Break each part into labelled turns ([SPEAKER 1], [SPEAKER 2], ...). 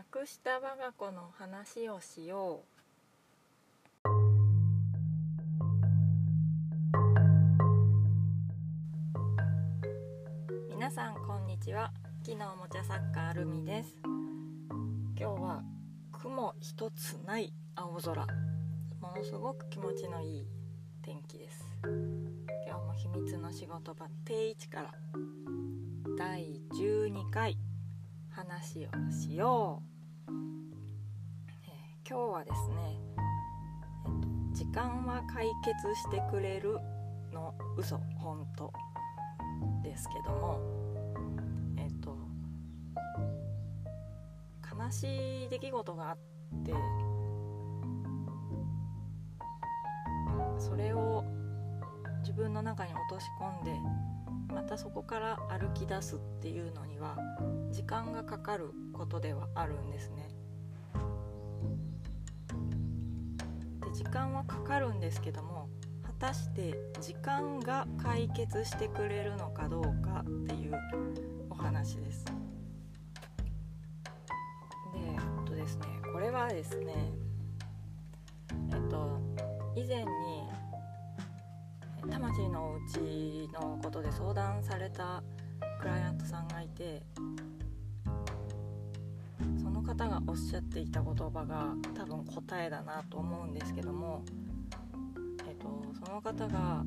[SPEAKER 1] なくした我が子の話をしよう。皆さんこんにちは。木のおもちゃ作家アルミです。今日は雲一つない青空。ものすごく気持ちのいい天気です。今日も秘密の仕事場定位置から第12回話をしよう、今日はですね、えっと、時間は解決してくれるの嘘本当ですけどもえっと悲しい出来事があってそれを自分の中に落とし込んでまたそこから歩き出すっていうのには時間がかかることではあるんですね。時間はかかるんですけども果たして時間が解決してくれるのかどうかっていうお話です。でえっとですねこれはですねえっと以前に魂のお家のことで相談されたクライアントさんがいて方がおっしゃっていた言葉が多分答えだなと思うんですけども、えっと、その方が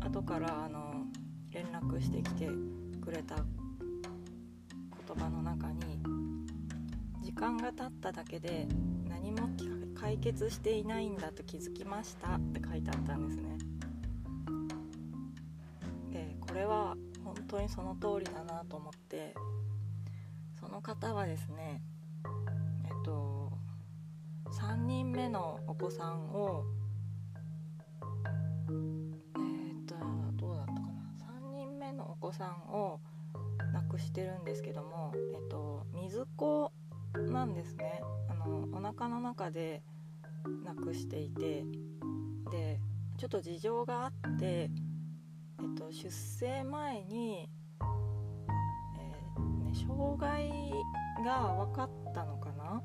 [SPEAKER 1] 後からあの連絡してきてくれた言葉の中に時間が経っただけで何も解決していないんだと気づきましたって書いてあったんですね。でこれは本当にその通りだなと思ってその方はですねえっと3人目のお子さんをえっとどうだったかな。3人目のお子さんを亡くしてるんですけどもえっと水子なんですね。あのお腹の中で亡くしていてでちょっと事情があって、えっと、出生前に、障害が分かったのかな？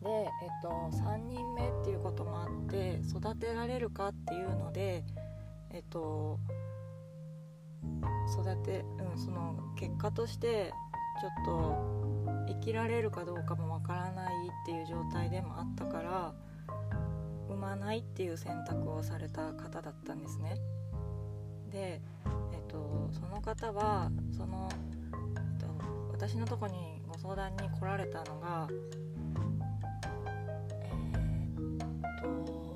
[SPEAKER 1] で、えっと、3人目っていうこともあって育てられるかっていうので、えっと、育て、うん、その結果としてちょっと生きられるかどうかもわからないっていう状態でもあったから産まないっていう選択をされた方だったんですね。で、えっと、その方はその、私のとこにご相談に来られたのがえー、っと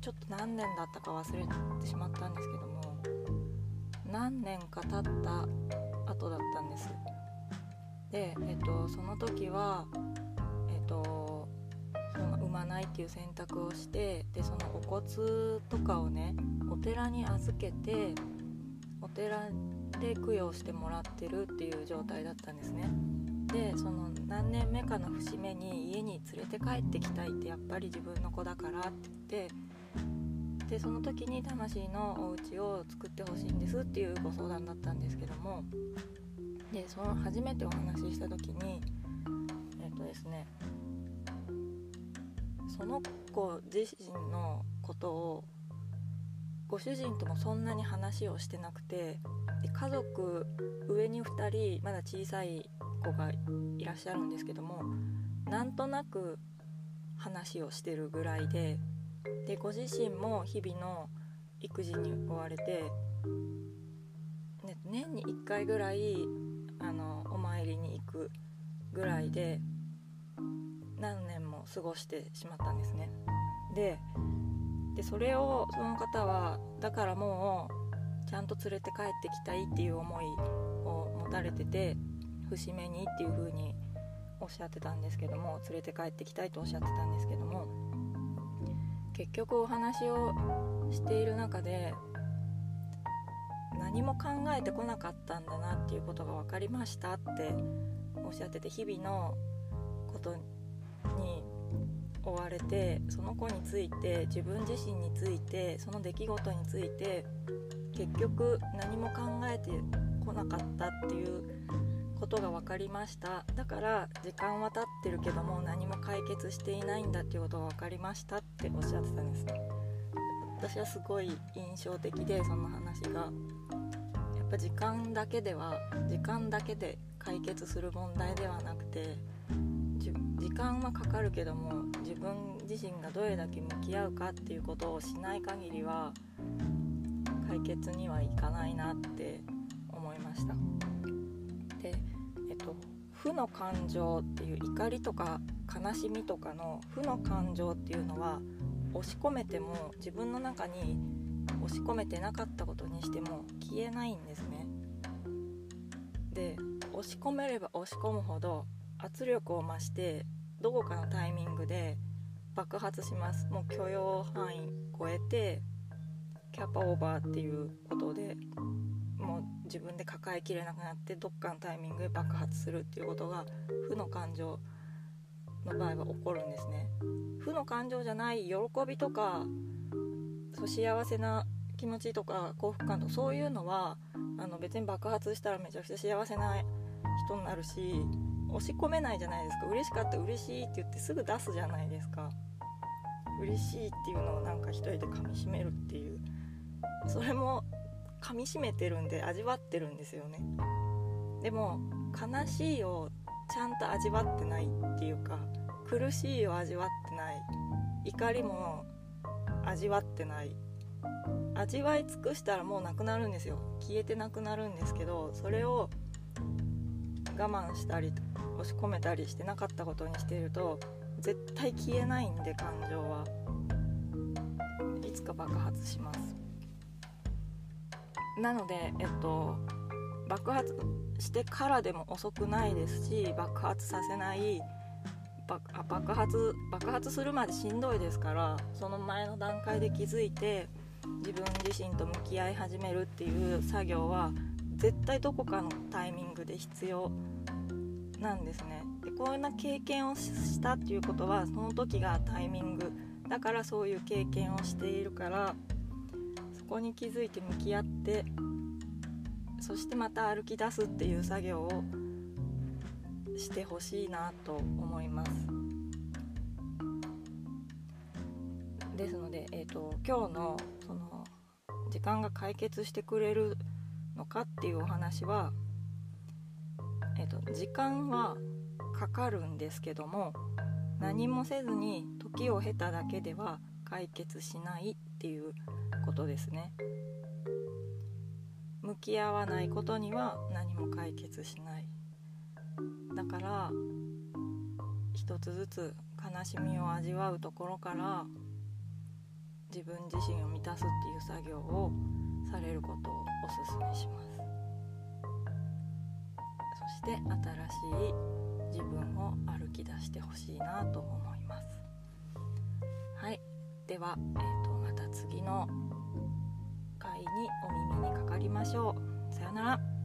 [SPEAKER 1] ちょっと何年だったか忘れてしまったんですけども何年か経った後だったんです。で、えっと、その時は、えっと、その産まないっていう選択をしてでそのお骨とかをねお寺に預けて寺で供養してもらってるっていう状態だったんですね。でその何年目かの節目に家に連れて帰ってきたいってやっぱり自分の子だからって言ってでその時に魂のお家を作ってほしいんですっていうご相談だったんですけどもでその初めてお話しした時にえっ、とですねその子自身のことをご主人ともそんなに話をしてなくてで家族上に2人まだ小さい子がいらっしゃるんですけどもなんとなく話をしてるぐらいででご自身も日々の育児に追われて、ね、年に1回ぐらいあのお参りに行くぐらいで何年も過ごしてしまったんですね。ででそれをその方はだからもうちゃんと連れて帰ってきたいっていう思いを持たれてて節目にっていう風におっしゃってたんですけども連れて帰ってきたいとおっしゃってたんですけども結局お話をしている中で何も考えてこなかったんだなっていうことが分かりましたっておっしゃってて日々のことに追われてその子について自分自身についてその出来事について結局何も考えてこなかったっていうことが分かりました。だから時間は経ってるけども何も解決していないんだっていうことが分かりましたっておっしゃってたんです私はすごい印象的でその話が。やっぱ時間だけでは時間だけで解決する問題ではなくて間はかかるけども自分自身がどれだけ向き合うかっていうことをしない限りは解決にはいかないなって思いました。でえっと負の感情っていう怒りとか悲しみとかの負の感情っていうのは押し込めても自分の中に押し込めてなかったことにしても消えないんですね。で押し込めれば押し込むほど圧力を増してどこかのタイミングで爆発します。もう許容範囲超えてキャパオーバーっていうことでもう自分で抱えきれなくなってどっかのタイミングで爆発するっていうことが負の感情の場合は起こるんですね。負の感情じゃない喜びとかそう幸せな気持ちとか幸福感とかそういうのはあの別に爆発したらめちゃくちゃ幸せな人になるし押し込めないじゃないですか。嬉しかった嬉しいって言ってすぐ出すじゃないですか。嬉しいっていうのをなんか一人で噛みしめるっていう。それも噛みしめてるんで味わってるんですよね。でも悲しいをちゃんと味わってないっていうか苦しいを味わってない。怒りも味わってない。味わい尽くしたらもうなくなるんですよ。消えてなくなるんですけどそれを我慢したりと押し込めたりしてなかったことにしていると絶対消えないんで感情は。いつか爆発します。なのでえっと爆発してからでも遅くないですし爆発させない爆発爆発するまでしんどいですからその前の段階で気づいて自分自身と向き合い始めるっていう作業は絶対どこかのタイミングで必要なんですね。でこんな経験をしたっていうことはその時がタイミング。だからそういう経験をしているからそこに気づいて向き合ってそしてまた歩き出すっていう作業をしてほしいなと思います。ですので、えーと、今日のその時間が解決してくれるのかっていうお話は、時間はかかるんですけども何もせずに時を経ただけでは解決しないっていうことですね。向き合わないことには何も解決しない。だから一つずつ悲しみを味わうところから自分自身を満たすっていう作業をされることをおすすめします。して新しい自分を歩き出してほしいなと思います。はい。では、えーと、また次の回にお耳にかかりましょう。さようなら。